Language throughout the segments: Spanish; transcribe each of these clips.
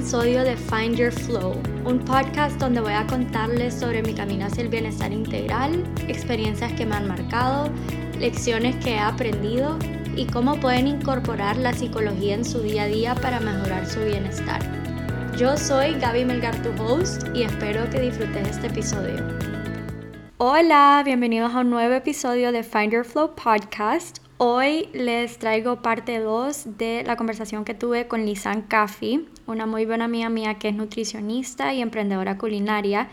episodio de Find Your Flow, un podcast donde voy a contarles sobre mi camino hacia el bienestar integral, experiencias que me han marcado, lecciones que he aprendido y cómo pueden incorporar la psicología en su día a día para mejorar su bienestar. Yo soy Gaby Melgar, tu host, y espero que disfrutes este episodio. Hola, bienvenidos a un nuevo episodio de Find Your Flow Podcast. Hoy les traigo parte 2 de la conversación que tuve con Lisan Caffi, una muy buena amiga mía que es nutricionista y emprendedora culinaria.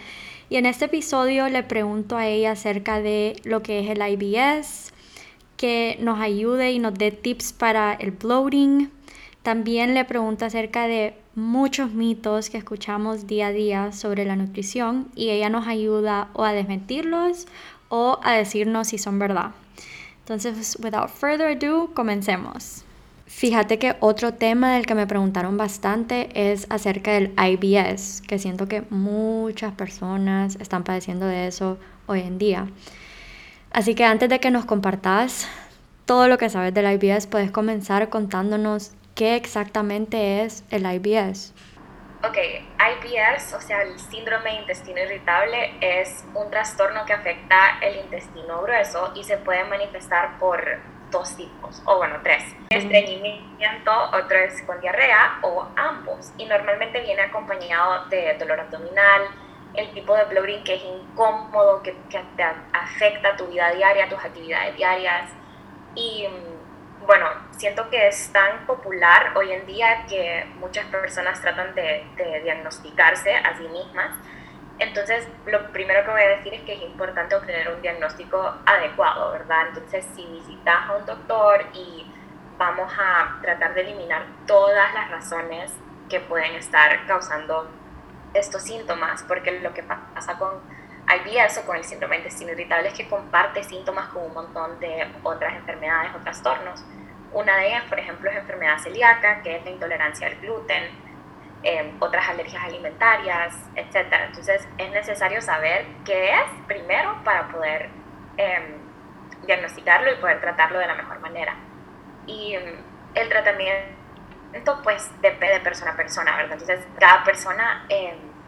Y en este episodio le pregunto a ella acerca de lo que es el IBS, que nos ayude y nos dé tips para el bloating. También le pregunto acerca de muchos mitos que escuchamos día a día sobre la nutrición y ella nos ayuda o a desmentirlos o a decirnos si son verdad. Entonces, without further ado, comencemos. Fíjate que otro tema del que me preguntaron bastante es acerca del IBS, que siento que muchas personas están padeciendo de eso hoy en día. Así que antes de que nos compartas todo lo que sabes del IBS, puedes comenzar contándonos qué exactamente es el IBS. Ok, IBS, o sea, el síndrome de intestino irritable, es un trastorno que afecta el intestino grueso y se puede manifestar por dos tipos, o bueno, tres. Estreñimiento, otro es con diarrea o ambos. Y normalmente viene acompañado de dolor abdominal, el tipo de bloating que es incómodo, que, que te afecta tu vida diaria, tus actividades diarias. Y mm, bueno, siento que es tan popular hoy en día que muchas personas tratan de, diagnosticarse a sí mismas. Entonces, lo primero que voy a decir es que es importante obtener un diagnóstico adecuado, ¿verdad? Entonces, si visitas a un doctor y vamos a tratar de eliminar todas las razones que pueden estar causando estos síntomas, porque lo que pasa con IBS o con el síndrome de intestino irritable es que comparte síntomas con un montón de otras enfermedades o trastornos. Una de ellas, por ejemplo, es enfermedad celíaca, que es la intolerancia al gluten, em, otras alergias alimentarias, etc. Entonces es necesario saber qué es primero para poder em, diagnosticarlo y poder tratarlo de la mejor manera. Y em, el tratamiento pues depende de persona a persona, ¿verdad? Entonces cada persona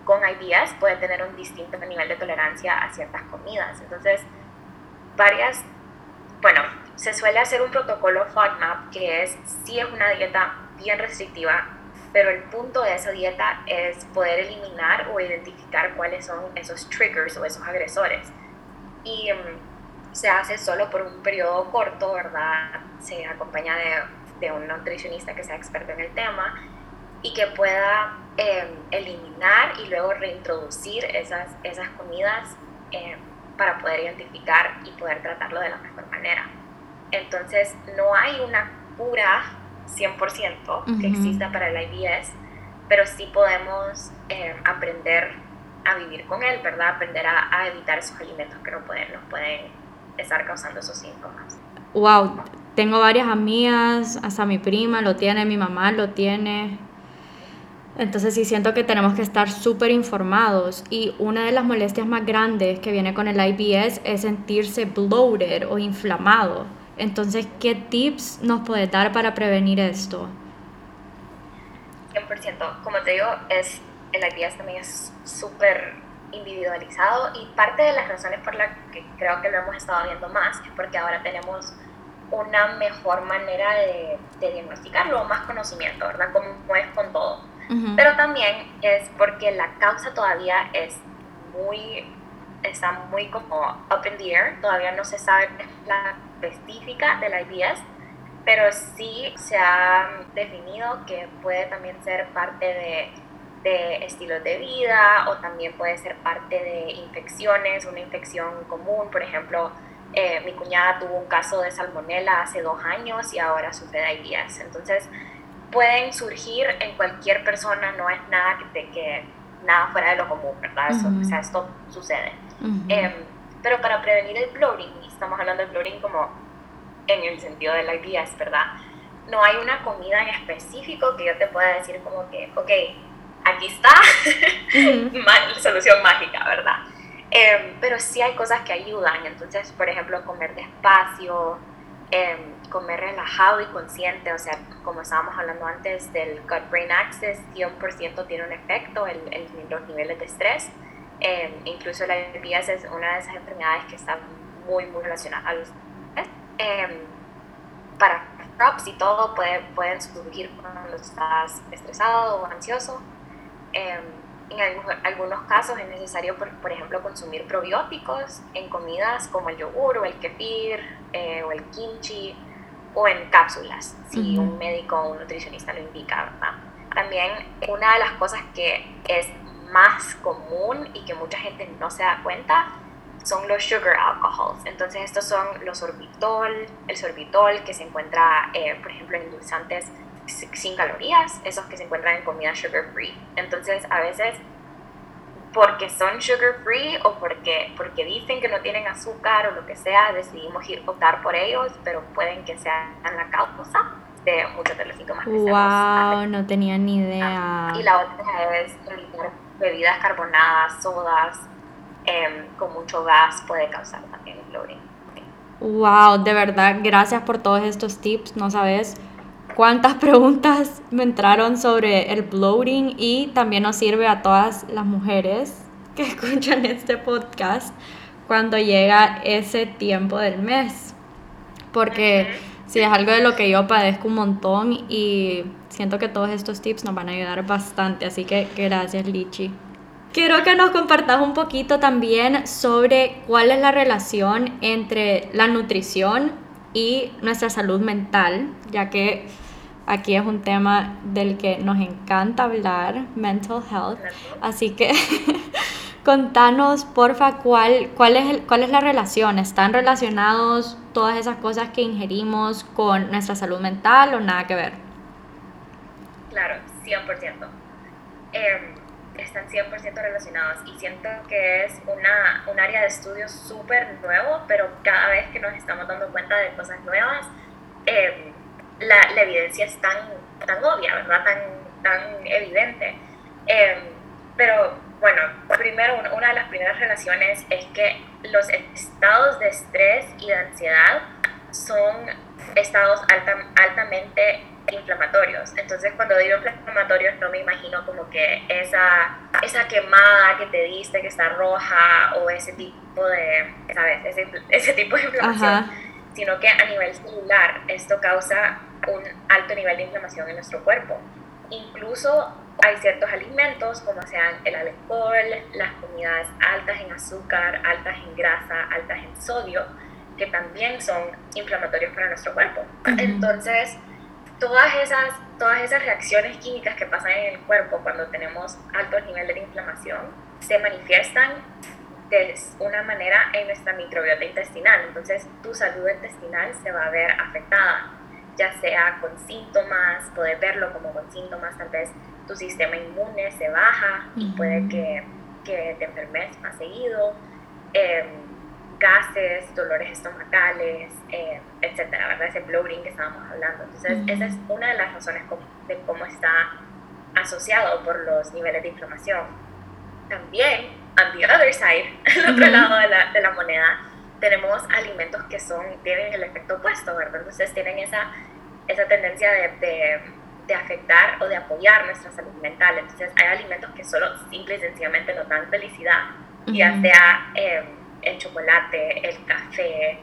con IBS puede tener un distinto nivel de tolerancia a ciertas comidas. Entonces, varias, bueno, se suele hacer un protocolo FODMAP que es, sí es una dieta bien restrictiva, pero el punto de esa dieta es poder eliminar o identificar cuáles son esos triggers o esos agresores. Y mm, se hace solo por un periodo corto, ¿verdad? Se acompaña de, de un nutricionista que sea experto en el tema y que pueda em, eliminar y luego reintroducir esas, esas comidas em, para poder identificar y poder tratarlo de la mejor manera. Entonces, no hay una cura 100% que exista para el IBS, pero sí podemos em, aprender a vivir con él, ¿verdad? Aprender a, a, evitar esos alimentos que no pueden, nos pueden estar causando esos síntomas. Wow, tengo varias amigas, hasta mi prima lo tiene, mi mamá lo tiene, entonces sí siento que tenemos que estar súper informados y una de las molestias más grandes que viene con el IBS es sentirse bloated o inflamado. Entonces, ¿qué tips nos puede dar para prevenir esto? 100%. Como te digo, es, el IBS también es súper individualizado y parte de las razones por las que creo que lo hemos estado viendo más es porque ahora tenemos una mejor manera de, de diagnosticarlo, más conocimiento, ¿verdad? Como es con todo pero también es porque la causa todavía es muy, está muy como up in the air, todavía no se sabe la específica del IBS, pero sí se ha definido que puede también ser parte de, de estilos de vida o también puede ser parte de infecciones, una infección común, por ejemplo, eh, mi cuñada tuvo un caso de salmonela hace dos años y ahora sufre de IBS. Entonces, pueden surgir en cualquier persona, no es nada que, que nada fuera de lo común, ¿verdad? o sea, esto sucede. Em, pero para prevenir el bloating, y estamos hablando del bloating como en el sentido del IBS, ¿verdad? No hay una comida en específico que yo te pueda decir como que, ok, aquí está, solución mágica, ¿verdad? Em, pero sí hay cosas que ayudan, entonces, por ejemplo, comer despacio, em, comer relajado y consciente, o sea, como estábamos hablando antes del gut-brain axis, 100% tiene un efecto en, los niveles de estrés. Em, incluso la IBS es una de esas enfermedades que está muy, muy relacionada a los eh, para props y todo puede, pueden surgir cuando estás estresado o ansioso. Em, en algunos, casos es necesario, por, por, ejemplo, consumir probióticos en comidas como el yogur o el kefir eh, o el kimchi o en cápsulas, si un médico o un nutricionista lo indica, ¿verdad? También una de las cosas que es más común y que mucha gente no se da cuenta son los sugar alcohols. Entonces estos son los sorbitol, el sorbitol que se encuentra, eh, por ejemplo, en endulzantes sin calorías, esos que se encuentran en comida sugar free. Entonces a veces porque son sugar free o porque, porque dicen que no tienen azúcar o lo que sea, decidimos ir optar por ellos, pero pueden que sean la causa de muchos de los síntomas que Wow, no tenía ni idea. Y la otra es evitar bebidas carbonadas, sodas, em, con mucho gas puede causar también bloating. Wow, de verdad, gracias por todos estos tips, no sabes cuántas preguntas me entraron sobre el bloating y también nos sirve a todas las mujeres que escuchan este podcast cuando llega ese tiempo del mes. Porque si es algo de lo que yo padezco un montón y siento que todos estos tips nos van a ayudar bastante. Así que gracias, Lichi. Quiero que nos compartas un poquito también sobre cuál es la relación entre la nutrición y nuestra salud mental, ya que Aquí es un tema del que nos encanta hablar, mental health. Así que contanos, porfa, cuál, cuál, es cuál es la relación. ¿Están relacionados todas esas cosas que ingerimos con nuestra salud mental o nada que ver? Claro, 100%. Em, están 100% relacionados y siento que es una, un área de estudio súper nuevo, pero cada vez que nos estamos dando cuenta de cosas nuevas, eh, la, la, evidencia es tan, tan obvia, ¿verdad? Tan, tan evidente. Em, pero bueno, primero, una de las primeras relaciones es que los estados de estrés y de ansiedad son estados altamente inflamatorios. Entonces, cuando digo inflamatorios, no me imagino como que esa, esa quemada que te diste, que está roja, o ese tipo de, ¿sabes? Ese, ese tipo de inflamación, sino que a nivel celular esto causa un alto nivel de inflamación en nuestro cuerpo. Incluso hay ciertos alimentos, como sean el alcohol, las comidas altas en azúcar, altas en grasa, altas en sodio, que también son inflamatorios para nuestro cuerpo. Entonces, todas esas, todas esas reacciones químicas que pasan en el cuerpo cuando tenemos altos niveles de inflamación se manifiestan de una manera en nuestra microbiota intestinal. Entonces, tu salud intestinal se va a ver afectada ya sea con síntomas, poder verlo como con síntomas, tal vez tu sistema inmune se baja y puede que, que, te enfermes más seguido, em, gases, dolores estomacales, eh, etcétera, ¿verdad? Ese bloating que estábamos hablando. Entonces, esa es una de las razones de cómo está asociado por los niveles de inflamación. También, on the other side, al otro lado de la, de la moneda, tenemos alimentos que son, tienen el efecto opuesto, ¿verdad? Entonces tienen esa, esa tendencia de, de, afectar o de apoyar nuestra salud mental. Entonces hay alimentos que solo simple y sencillamente nos dan felicidad, ya sea em, el chocolate, el café,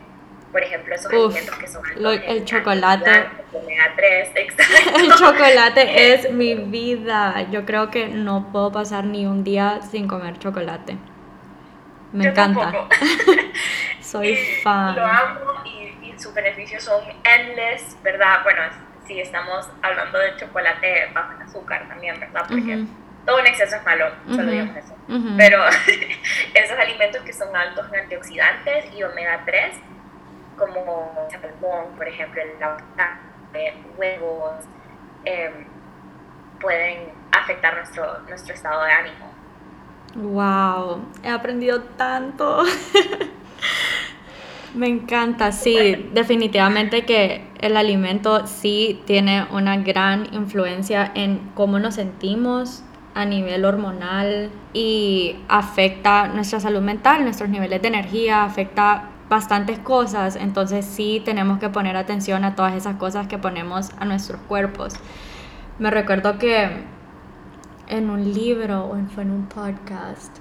por ejemplo, esos alimentos que son el chocolate. Omega 3, exacto. El chocolate es mi vida. Yo creo que no puedo pasar ni un día sin comer chocolate. Me encanta. Soy fan. Lo amo y, sus beneficios son endless, ¿verdad? Bueno, si estamos hablando de chocolate bajo en azúcar también, ¿verdad? Porque todo en exceso es malo, solo digamos eso. Pero esos alimentos que son altos en antioxidantes y omega 3, como salmón, por ejemplo, el eh, huevos, em, pueden afectar nuestro, nuestro estado de ánimo. Wow, he aprendido tanto. Me encanta, sí, definitivamente que el alimento sí tiene una gran influencia en cómo nos sentimos a nivel hormonal y afecta nuestra salud mental, nuestros niveles de energía, afecta bastantes cosas, entonces sí tenemos que poner atención a todas esas cosas que ponemos a nuestros cuerpos. Me recuerdo que en un libro o fue en un podcast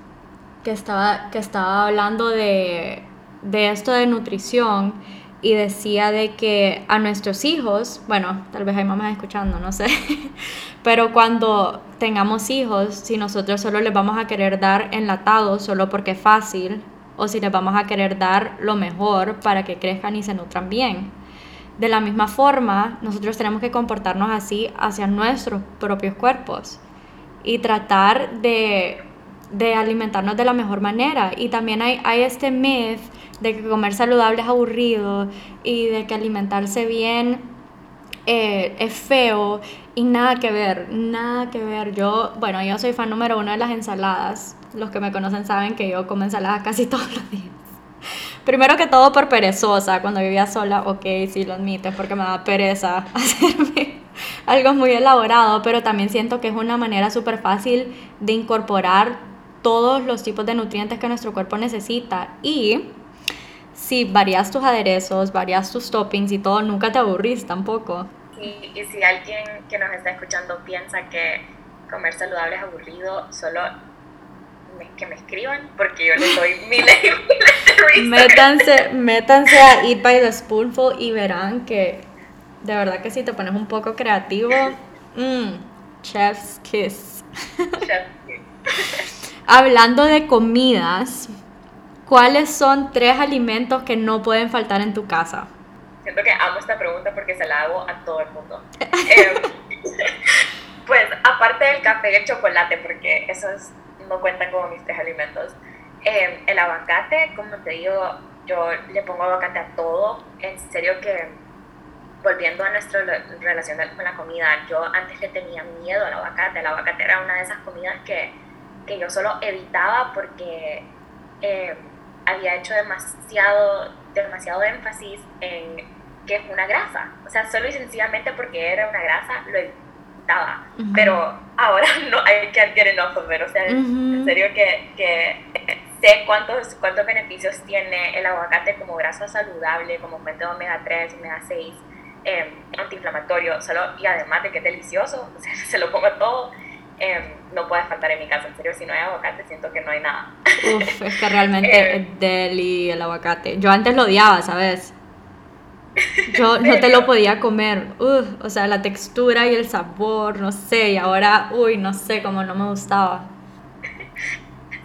que estaba, que estaba hablando de, de esto de nutrición y decía de que a nuestros hijos, bueno, tal vez hay mamás escuchando, no sé, pero cuando tengamos hijos, si nosotros solo les vamos a querer dar enlatado solo porque es fácil, o si les vamos a querer dar lo mejor para que crezcan y se nutran bien. De la misma forma, nosotros tenemos que comportarnos así hacia nuestros propios cuerpos y tratar de, de alimentarnos de la mejor manera. Y también hay, hay este myth de que comer saludable es aburrido y de que alimentarse bien eh, es feo y nada que ver, nada que ver. Yo, bueno, yo soy fan número uno de las ensaladas. Los que me conocen saben que yo como ensaladas casi todos los días. Primero que todo por perezosa, cuando vivía sola, ok, sí lo admito, porque me da pereza hacerme algo muy elaborado, pero también siento que es una manera súper fácil de incorporar todos los tipos de nutrientes que nuestro cuerpo necesita y si varias tus aderezos, varias tus toppings y todo, nunca te aburrís tampoco. Y, y si alguien que nos está escuchando piensa que comer saludable es aburrido, solo que me escriban porque yo les doy miles y miles métanse, métanse a Eat by the Spoonful y verán que de verdad que si te pones un poco creativo, mmm, chef's kiss. Chef's kiss. Hablando de comidas, ¿Cuáles son tres alimentos que no pueden faltar en tu casa? Siento que amo esta pregunta porque se la hago a todo el mundo. Em, pues aparte del café y el chocolate, porque esos no cuentan como mis tres alimentos, em, el aguacate, como te digo, yo le pongo aguacate a todo. En serio que, volviendo a nuestra relación con la comida, yo antes le tenía miedo al aguacate. El aguacate era una de esas comidas que, que yo solo evitaba porque... Eh, había hecho demasiado, demasiado énfasis en que es una grasa. O sea, solo y sencillamente porque era una grasa, lo evitaba. Pero ahora no hay que get enough of O sea, en serio que, que sé cuántos, cuántos beneficios tiene el aguacate como grasa saludable, como fuente de omega 3, omega 6, eh, antiinflamatorio, solo, y además de que es delicioso, o sea, se lo pongo todo. Em, no puede faltar en mi casa. En serio, si no hay aguacate, siento que no hay nada. Uf, es que realmente es deli el aguacate. Yo antes lo odiaba, ¿sabes? Yo no te lo podía comer. Uf, o sea, la textura y el sabor, no sé. Y ahora, uy, no sé, como no me gustaba.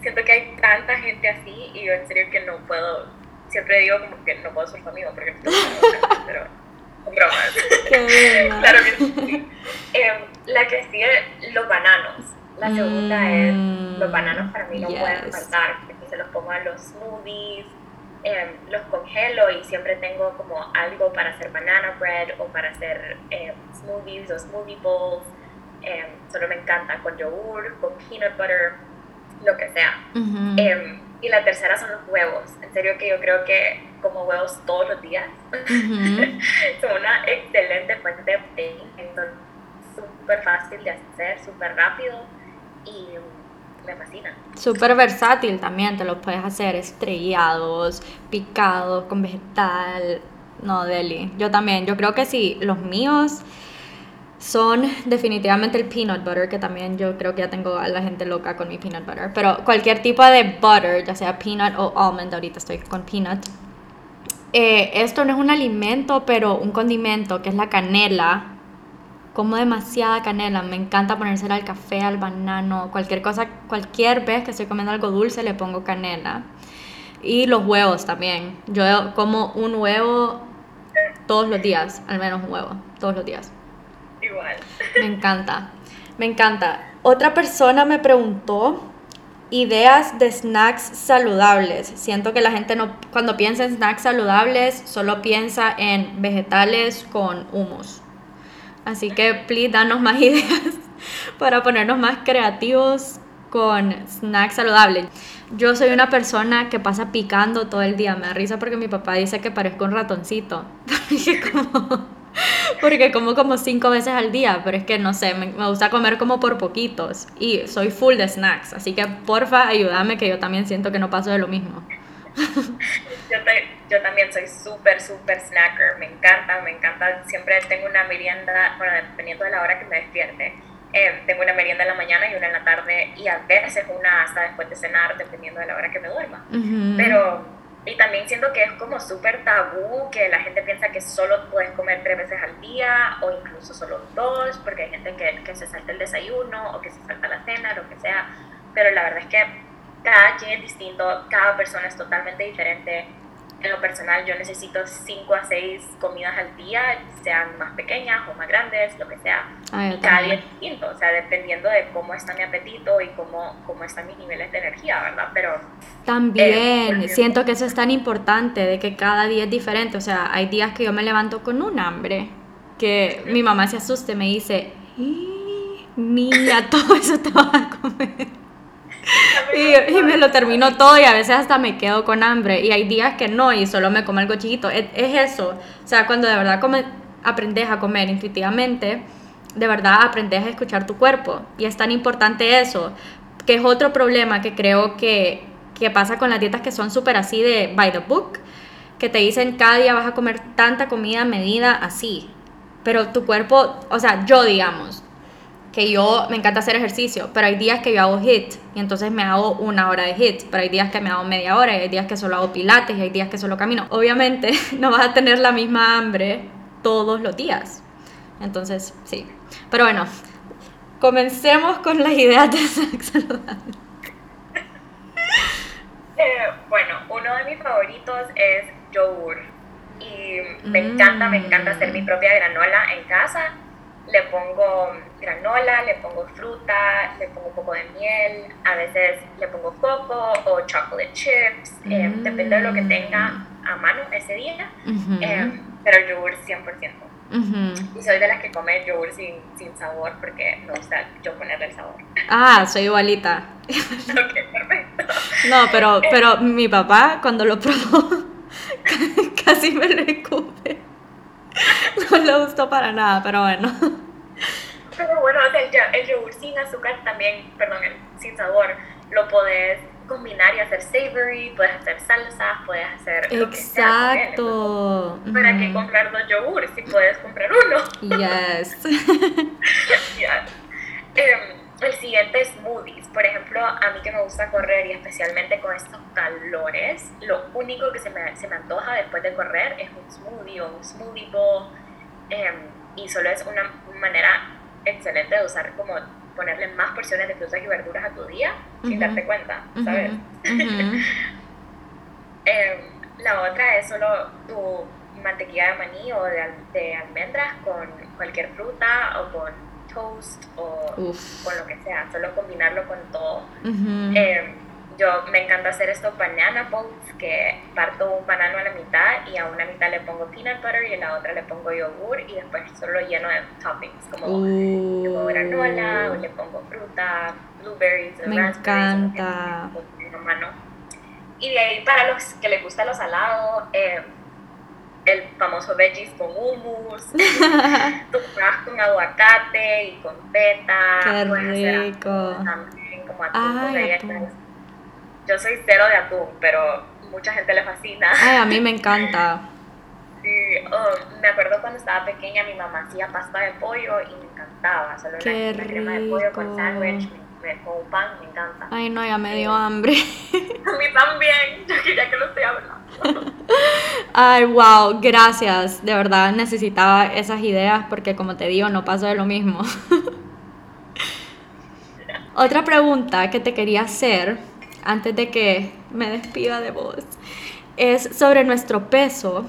Siento que hay tanta gente así y yo en serio que no puedo. Siempre digo como que no puedo ser tu amigo porque no pero bromas. claro que sí. Em, la que sigue, los bananos. La segunda es, los mm, bananos para mí no pueden faltar, se los pongo a los smoothies, em, los congelo y siempre tengo como algo para hacer banana bread o para hacer em, smoothies o smoothie bowls. solo me encanta con yogur, con peanut butter, lo que sea. y la tercera son los huevos. En serio que yo creo que como huevos todos los días son una excelente fuente de proteína súper fácil de hacer, súper rápido y me fascina. Súper versátil también, te los puedes hacer estrellados, picados, con vegetal. No, Deli. Yo también, yo creo que sí, los míos son definitivamente el peanut butter, que también yo creo que ya tengo a la gente loca con mi peanut butter. Pero cualquier tipo de butter, ya sea peanut o almond, ahorita estoy con peanut. Eh, esto no es un alimento, pero un condimento, que es la canela como demasiada canela, me encanta ponérsela al café, al banano, cualquier cosa, cualquier vez que estoy comiendo algo dulce le pongo canela. Y los huevos también. Yo como un huevo todos los días, al menos un huevo, todos los días. Igual. Me encanta, me encanta. Otra persona me preguntó ideas de snacks saludables. Siento que la gente no, cuando piensa en snacks saludables, solo piensa en vegetales con humus. Así que, please, danos más ideas para ponernos más creativos con snacks saludables. Yo soy una persona que pasa picando todo el día. Me da risa porque mi papá dice que parezco un ratoncito. porque como como cinco veces al día, pero es que no sé, me, me, gusta comer como por poquitos y soy full de snacks, así que porfa ayúdame que yo también siento que no paso de lo mismo. Yo, yo también soy súper, súper snacker, me encanta, me encanta, siempre tengo una merienda, bueno, dependiendo de la hora que me despierte, eh, tengo una merienda en la mañana y una en la tarde y a veces una hasta después de cenar, dependiendo de la hora que me duerma. Pero, y también siento que es como súper tabú que la gente piensa que solo puedes comer tres veces al día o incluso solo dos, porque hay gente que, que se salta el desayuno o que se salta la cena, lo que sea. Pero la verdad es que cada quien es distinto, cada persona es totalmente diferente en lo personal yo necesito 5 a 6 comidas al día, sean más pequeñas o más grandes, lo que sea. Ah, y cada día es distinto, o sea, dependiendo de cómo está mi apetito y cómo, cómo están mis niveles de energía, ¿verdad? Pero... También, siento que eso es tan importante, de que cada día es diferente, o sea, hay días que yo me levanto con un hambre, que mi mamá se asuste, me dice, niña, todo eso te vas a comer. Y, me lo termino todo y a veces hasta me quedo con hambre. Y hay días que no y solo me como algo chiquito. Es, eso. O sea, cuando de verdad come, aprendes a comer intuitivamente, de verdad aprendes a escuchar tu cuerpo. Y es tan importante eso, que es otro problema que creo que, que pasa con las dietas que son súper así de by the book, que te dicen cada día vas a comer tanta comida medida así. Pero tu cuerpo, o sea, yo digamos, que yo me encanta hacer ejercicio, pero hay días que yo hago HIT y entonces me hago una hora de HIT, pero hay días que me hago media hora y hay días que solo hago pilates y hay días que solo camino. Obviamente no vas a tener la misma hambre todos los días. Entonces, sí. Pero bueno, comencemos con las ideas de sexo saludable. Eh, bueno, uno de mis favoritos es yogur y me encanta, me encanta hacer mi propia granola en casa le pongo granola, le pongo fruta, le pongo un poco de miel, a veces le pongo coco o chocolate chips, eh, mm. depende de lo que tenga a mano ese día, eh, pero el yogur 100%. Y soy de las que come yogur sin, sin sabor porque me gusta yo ponerle el sabor. Ah, soy igualita. ok, perfecto. No, pero, pero mi papá cuando lo probó casi me lo no le gustó para nada, pero bueno. Pero bueno, el, el yogur sin azúcar también, perdón, el sin sabor, lo puedes combinar y hacer savory, puedes hacer salsas, puedes hacer lo Exacto. Que sea. ¿Para qué comprar dos yogures si puedes comprar uno? Yes. Em, el siguiente es smoothies. Por ejemplo, a mí que me gusta correr y especialmente con estos calores, lo único que se me, se me antoja después de correr es un smoothie o un smoothie bowl. Em, y solo es una manera excelente de usar como ponerle más porciones de frutas y verduras a tu día sin darte cuenta, ¿sabes? Em, la otra es solo tu mantequilla de maní o de, de almendras con cualquier fruta o con toast o con lo que sea, solo combinarlo con todo. Em, yo me encanta hacer estos banana boats que parto un banano a la mitad y a una mitad le pongo peanut butter y a la otra le pongo yogur y después solo lleno de toppings como uh. granola o le pongo fruta, blueberries, me encanta. Y de ahí para los que les gusta lo salado, eh, el famoso veggies con hummus, tu con aguacate y con feta. Qué rico. También como atún. Yo soy cero de atún, pero mucha gente le fascina. Ay, a mí me encanta. Sí, oh, me acuerdo cuando estaba pequeña mi mamá hacía pasta de pollo y me encantaba. Solo Qué rico. crema de pollo con sándwich, con pan, me encanta. Ay, no, ya me dio hambre. a mí también, ya que lo estoy hablando. Ay, wow, gracias. De verdad necesitaba esas ideas porque como te digo, no paso de lo mismo. Otra pregunta que te quería hacer antes de que me despida de vos es sobre nuestro peso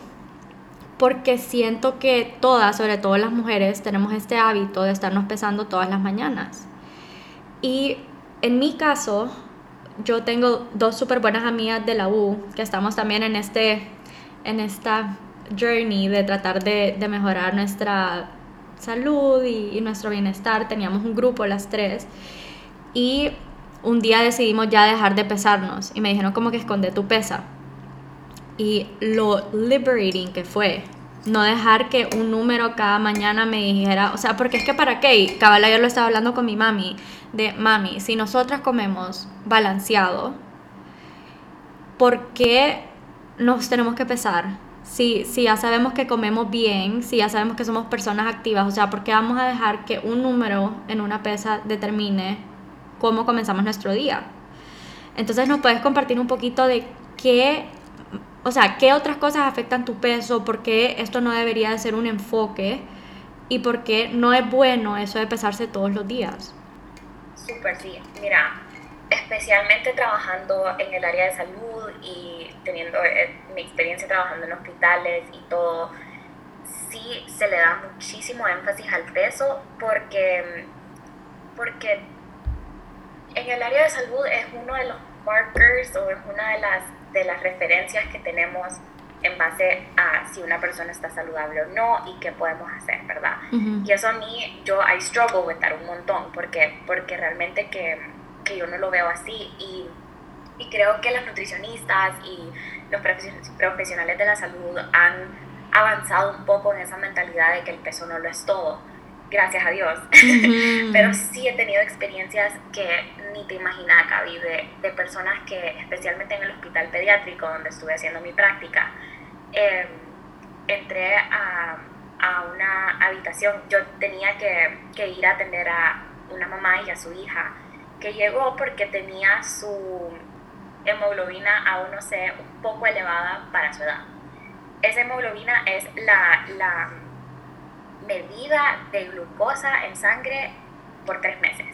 porque siento que todas, sobre todo las mujeres, tenemos este hábito de estarnos pesando todas las mañanas. Y en mi caso, yo tengo dos súper buenas amigas de la U que estamos también en, este, en esta journey de tratar de, mejorar nuestra salud y, nuestro bienestar. Teníamos un grupo las tres y un día decidimos ya dejar de pesarnos y me dijeron como que esconde tu pesa. Y lo liberating que fue no dejar que un número cada mañana me dijera, o sea, porque es que para qué, cabal ayer lo estaba hablando con mi mami, de mami, si nosotras comemos balanceado, ¿por qué nos tenemos que pesar. Si, si ya sabemos que comemos bien, si ya sabemos que somos personas activas, o sea, ¿por qué vamos a dejar que un número en una pesa determine cómo comenzamos nuestro día? Entonces, ¿nos puedes compartir un poquito de qué, o sea, qué otras cosas afectan tu peso? ¿Por qué esto no debería de ser un enfoque? ¿Y por qué no es bueno eso de pesarse todos los días? Súper, sí. Mira, especialmente trabajando en el área de salud y teniendo eh, mi experiencia trabajando en hospitales y todo, sí se le da muchísimo énfasis al peso porque, porque en el área de salud es uno de los markers o es una de las, de las referencias que tenemos en base a si una persona está saludable o no y qué podemos hacer, ¿verdad? Y eso a mí, yo, I struggle with that un montón, porque, porque realmente que, que yo no lo veo así y, y, creo que los nutricionistas y los profesionales de la salud han avanzado un poco en esa mentalidad de que el peso no lo es todo, gracias a Dios, pero sí he tenido experiencias que ni te imaginas, Gaby, de, de personas que, especialmente en el hospital pediátrico donde estuve haciendo mi práctica, Em, entré a, a, una habitación. Yo tenía que, que, ir a atender a una mamá y a su hija, que llegó porque tenía su hemoglobina aún no sé, un poco elevada para su edad. Esa hemoglobina es la, la medida de glucosa en sangre por tres meses.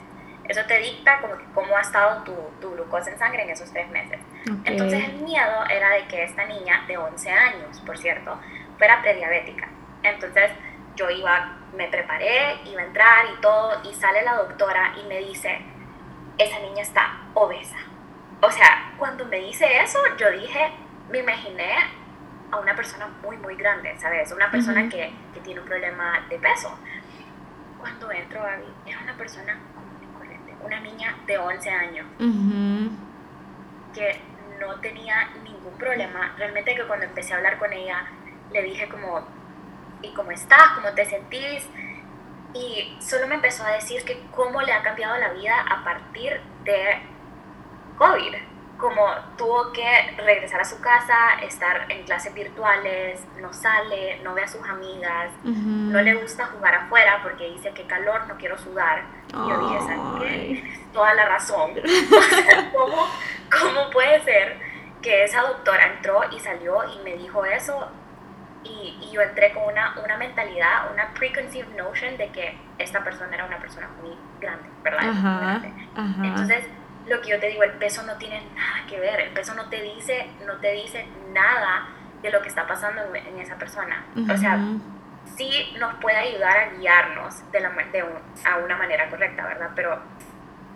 Eso te dicta como cómo ha estado tu, tu, glucosa en sangre en esos tres meses. Entonces el miedo era de que esta niña de 11 años, por cierto, fuera prediabética. Entonces yo iba, me preparé, iba a entrar y todo, y sale la doctora y me dice, esa niña está obesa. O sea, cuando me dice eso, yo dije, me imaginé a una persona muy, muy grande, ¿sabes? Una persona que, que, tiene un problema de peso. Cuando entro, Gaby, era una persona una niña de 11 años que no tenía ningún problema. Realmente que cuando empecé a hablar con ella, le dije como, ¿y cómo estás? ¿Cómo te sentís? Y solo me empezó a decir que cómo le ha cambiado la vida a partir de COVID como tuvo que regresar a su casa, estar en clases virtuales, no sale, no ve a sus amigas, no le gusta jugar afuera porque dice que calor, no quiero sudar. Y yo dije, ¿sabes qué? Toda la razón. ¿cómo, ¿cómo, puede ser que esa doctora entró y salió y me dijo eso? Y, y yo entré con una, una mentalidad, una preconceived notion de que esta persona era una persona muy grande, ¿verdad? Ajá, Ajá. Entonces, lo que yo te digo, el peso no tiene nada que ver, el peso no te dice, no te dice nada de lo que está pasando en, esa persona. O sea, sí nos puede ayudar a guiarnos de, la, de a una manera correcta, ¿verdad? Pero,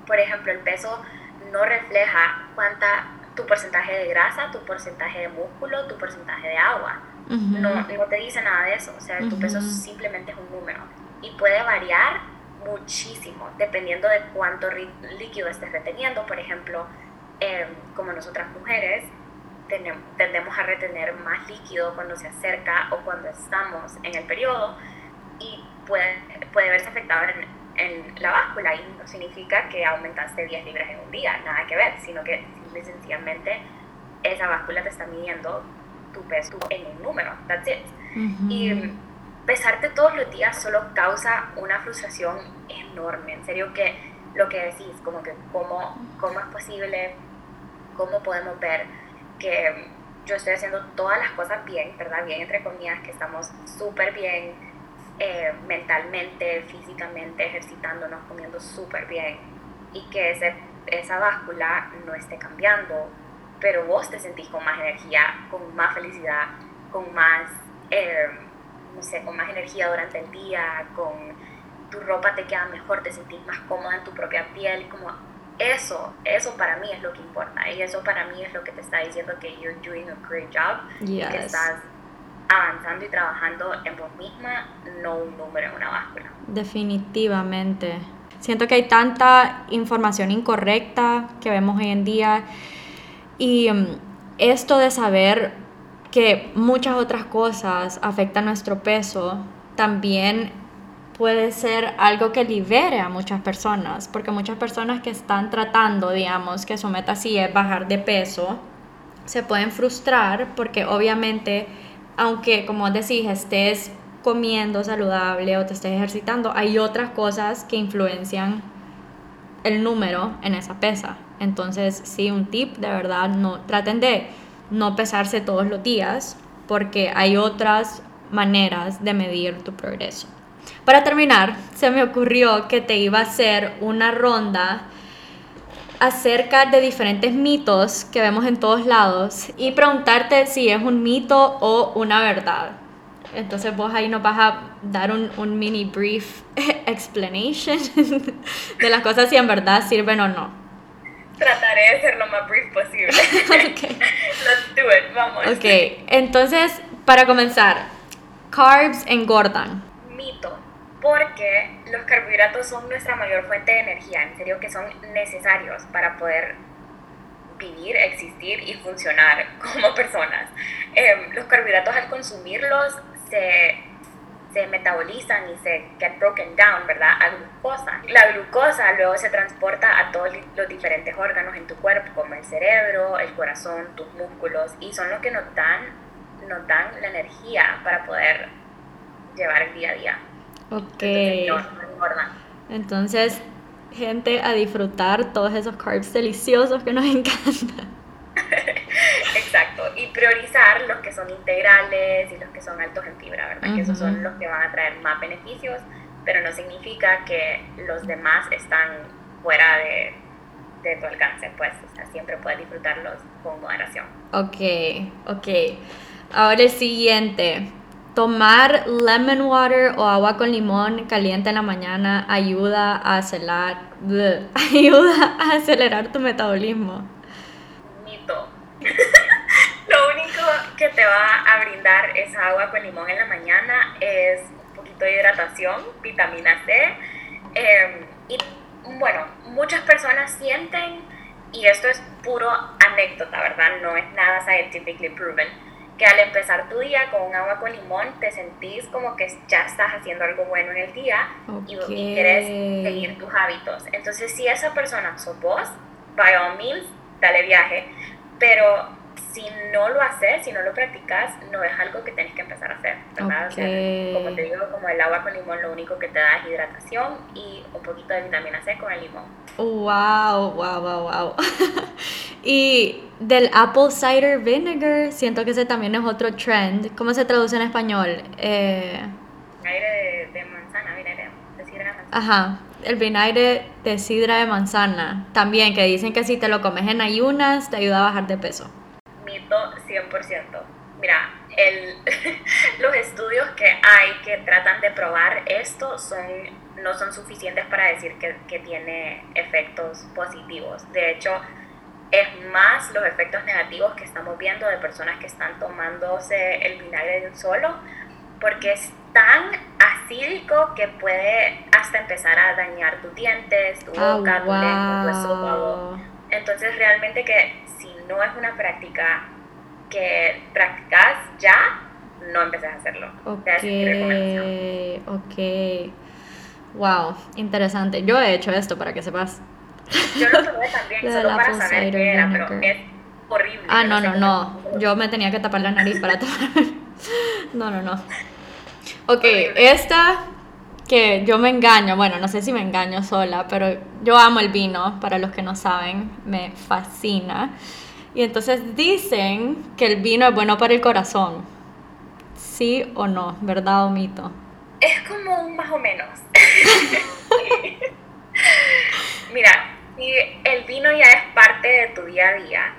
por ejemplo, el peso no refleja cuánta tu porcentaje de grasa, tu porcentaje de músculo, tu porcentaje de agua. no, no te dice nada de eso, o sea, tu peso simplemente es un número y puede variar muchísimo, dependiendo de cuánto líquido estés reteniendo. Por ejemplo, em, como nosotras mujeres, tendemos a retener más líquido cuando se acerca o cuando estamos en el periodo y puede, puede verse afectado en, en la báscula y no significa que aumentaste 10 libras en un día, nada que ver, sino que simple sencillamente esa báscula te está midiendo tu peso en un número, that's it. Y pesarte todos los días solo causa una frustración enorme. En serio que lo que decís, como que cómo, cómo es posible, cómo podemos ver que yo estoy haciendo todas las cosas bien, ¿verdad? Bien entre comillas, que estamos súper bien eh, mentalmente, físicamente, ejercitándonos, comiendo súper bien y que ese, esa báscula no esté cambiando, pero vos te sentís con más energía, con más felicidad, con más... Eh, no sé, con más energía durante el día, con tu ropa te queda mejor, te sentís más cómoda en tu propia piel, como eso, eso para mí es lo que importa y eso para mí es lo que te está diciendo que you're doing a great job y que estás avanzando y trabajando en vos misma, no un número en una báscula. Definitivamente. Siento que hay tanta información incorrecta que vemos hoy en día y mm, esto de saber que muchas otras cosas afectan nuestro peso, también puede ser algo que libere a muchas personas, porque muchas personas que están tratando, digamos, que su meta sí es bajar de peso, se pueden frustrar porque obviamente, aunque como decís, estés comiendo saludable o te estés ejercitando, hay otras cosas que influencian el número en esa pesa. Entonces, sí, un tip de verdad, no traten de no pesarse todos los días porque hay otras maneras de medir tu progreso. Para terminar, se me ocurrió que te iba a hacer una ronda acerca de diferentes mitos que vemos en todos lados y preguntarte si es un mito o una verdad. Entonces vos ahí nos vas a dar un, un mini brief explanation de las cosas si en verdad sirven o no. Trataré de ser lo más brief posible. okay. Let's do it, vamos. Ok, entonces para comenzar, carbs engordan. Mito, porque los carbohidratos son nuestra mayor fuente de energía, en serio que son necesarios para poder vivir, existir y funcionar como personas. Em, los carbohidratos al consumirlos se, se metabolizan y se get broken down, ¿verdad? A glucosa. La glucosa luego se transporta a todos los diferentes órganos en tu cuerpo, como el cerebro, el corazón, tus músculos, y son los que nos dan, nos dan la energía para poder llevar el día a día. Ok. Entonces, gente, a disfrutar todos esos carbs deliciosos que nos encantan. Exacto, y priorizar los que son integrales y los que son altos en fibra, ¿verdad? Que esos son los que van a traer más beneficios, pero no significa que los demás están fuera de, de tu alcance, pues, o sea, siempre puedes disfrutarlos con moderación. Ok, ok. Ahora el siguiente. Tomar lemon water o agua con limón caliente en la mañana ayuda a acelerar, ayuda a acelerar tu metabolismo. Mito. Lo único que te va a brindar esa agua con limón en la mañana es un poquito de hidratación, vitamina C. Em, y bueno, muchas personas sienten, y esto es puro anécdota, ¿verdad? No es nada scientifically proven que al empezar tu día con un agua con limón te sentís como que ya estás haciendo algo bueno en el día y, quieres seguir tus hábitos. Entonces, si esa persona sos vos, by all means, dale viaje, pero si no lo haces, si no lo practicas, no es algo que tienes que empezar a hacer, ¿verdad? O sea, como te digo, como el agua con limón lo único que te da es hidratación y un poquito de vitamina C con el limón. Wow, wow, wow, wow. y del apple cider vinegar, siento que ese también es otro trend. ¿Cómo se traduce en español? Eh... Vinagre de, manzana, vinagre de sidra de manzana. Ajá, el vinagre de sidra de manzana. También, que dicen que si te lo comes en ayunas te ayuda a bajar de peso. 100%. Mira, el, los estudios que hay que tratan de probar esto son, no son suficientes para decir que, que tiene efectos positivos. De hecho, es más los efectos negativos que estamos viendo de personas que están tomándose el vinagre de un solo, porque es tan acídico que puede hasta empezar a dañar tus dientes, tu ah, boca, tu lengua, tu esófago. Entonces realmente que si no es una práctica que practicas ya, no empeces a hacerlo. Ok, ok. Wow, interesante. Yo he hecho esto para que sepas. Yo lo probé también, solo para saber qué era, pero es horrible. Ah, no, no, no. Yo me tenía que tapar la nariz para tomar. no, no, no. Ok, esta que yo me engaño, bueno, no sé si me engaño sola, pero yo amo el vino, para los que no saben, me fascina. Y entonces dicen que el vino es bueno para el corazón. ¿Sí o no? ¿Verdad o mito? Es como un más o menos. Mira, si el vino ya es parte de tu día a día,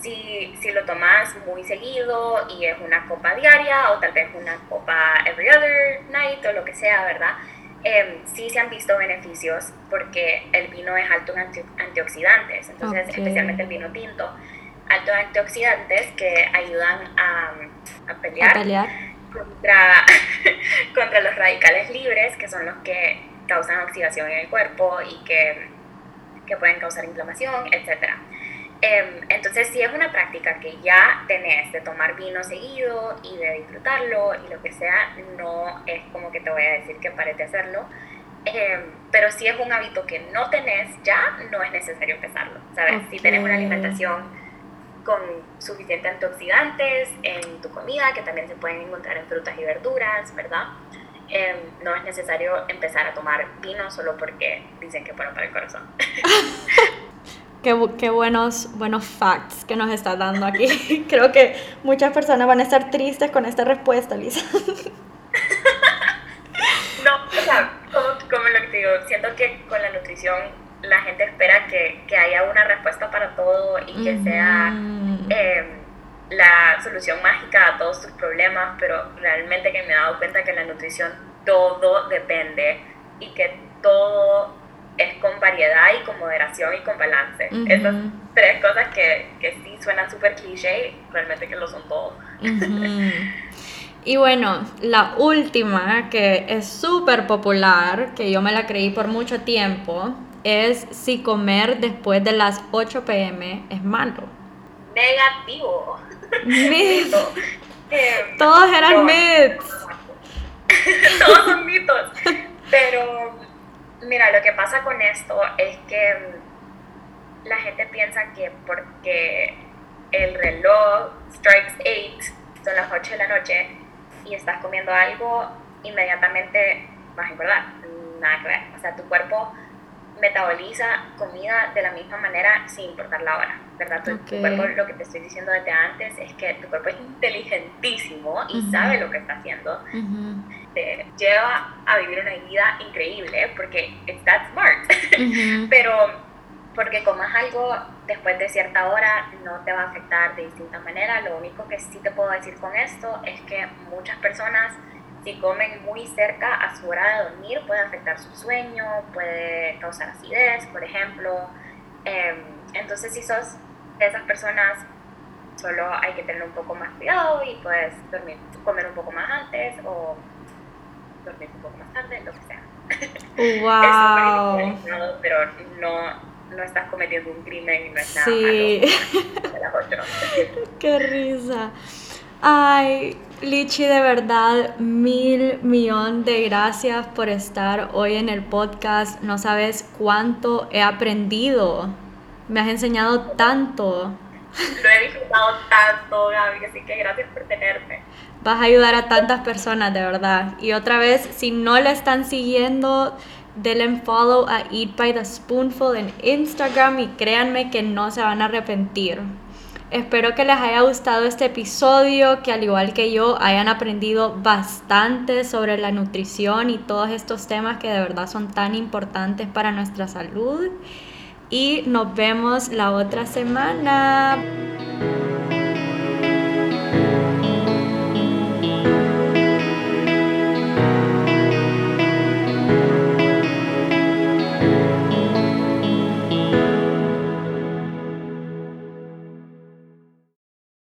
si, si, lo tomas muy seguido y es una copa diaria o tal vez una copa every other night o lo que sea, ¿verdad? Eh, sí se han visto beneficios porque el vino es alto en antioxidantes, entonces especialmente el vino tinto, alto en antioxidantes que ayudan a, a pelear, Contra, contra los radicales libres, que son los que causan oxidación en el cuerpo y que, que pueden causar inflamación, etcétera. Em, entonces, si es una práctica que ya tenés de tomar vino seguido y de disfrutarlo y lo que sea, no es como que te voy a decir que pares de hacerlo. Em, pero si es un hábito que no tenés ya, no es necesario empezarlo, ¿sabes? Si tenés una alimentación con suficientes antioxidantes en tu comida, que también se pueden encontrar en frutas y verduras, ¿verdad? Em, no es necesario empezar a tomar vino solo porque dicen que es bueno para el corazón. Qué, qué, buenos, buenos facts que nos estás dando aquí. Creo que muchas personas van a estar tristes con esta respuesta, Lisa. no, o sea, como, como lo que te digo, siento que con la nutrición la gente espera que, que haya una respuesta para todo y que sea em, la solución mágica a todos tus problemas, pero realmente que me he dado cuenta que en la nutrición todo depende y que todo es con variedad y con moderación y con balance. Esas tres cosas que, que sí suenan súper cliché, realmente que lo son todo. Y bueno, la última, que es súper popular, que yo me la creí por mucho tiempo, es si comer después de las 8 pm es malo. Negativo. Mito. Todos eran mitos. Todos son mitos. Pero mira, lo que pasa con esto es que mm, la gente piensa que porque el reloj strikes 8, son las 8 de la noche, y estás comiendo algo, inmediatamente vas a engordar. Nada que ver. O sea, tu cuerpo metaboliza comida de la misma manera sin importar la hora, ¿verdad? Tu, cuerpo, lo que te estoy diciendo desde antes es que tu cuerpo es inteligentísimo y sabe lo que está haciendo. Te lleva a vivir una vida increíble porque it's that smart. Pero porque comas algo después de cierta hora no te va a afectar de distinta manera. Lo único que sí te puedo decir con esto es que muchas personas si comen muy cerca a su hora de dormir puede afectar su sueño, puede causar acidez, por ejemplo. Em, entonces, si sos de esas personas, solo hay que tener un poco más cuidado y puedes dormir, comer un poco más antes o dormir un poco más tarde, lo que sea. ¡Wow! pero no, no estás cometiendo un crimen y no es nada sí. ¡Qué risa! Ay, Lichi, de verdad, mil millón de gracias por estar hoy en el podcast. No sabes cuánto he aprendido. Me has enseñado tanto. Lo he disfrutado tanto, Gaby, así que gracias por tenerme. Vas a ayudar a tantas personas, de verdad. Y otra vez, si no la están siguiendo, denle follow a Eat by the Spoonful en Instagram y créanme que no se van a arrepentir. Espero que les haya gustado este episodio, que al igual que yo hayan aprendido bastante sobre la nutrición y todos estos temas que de verdad son tan importantes para nuestra salud. Y nos vemos la otra semana.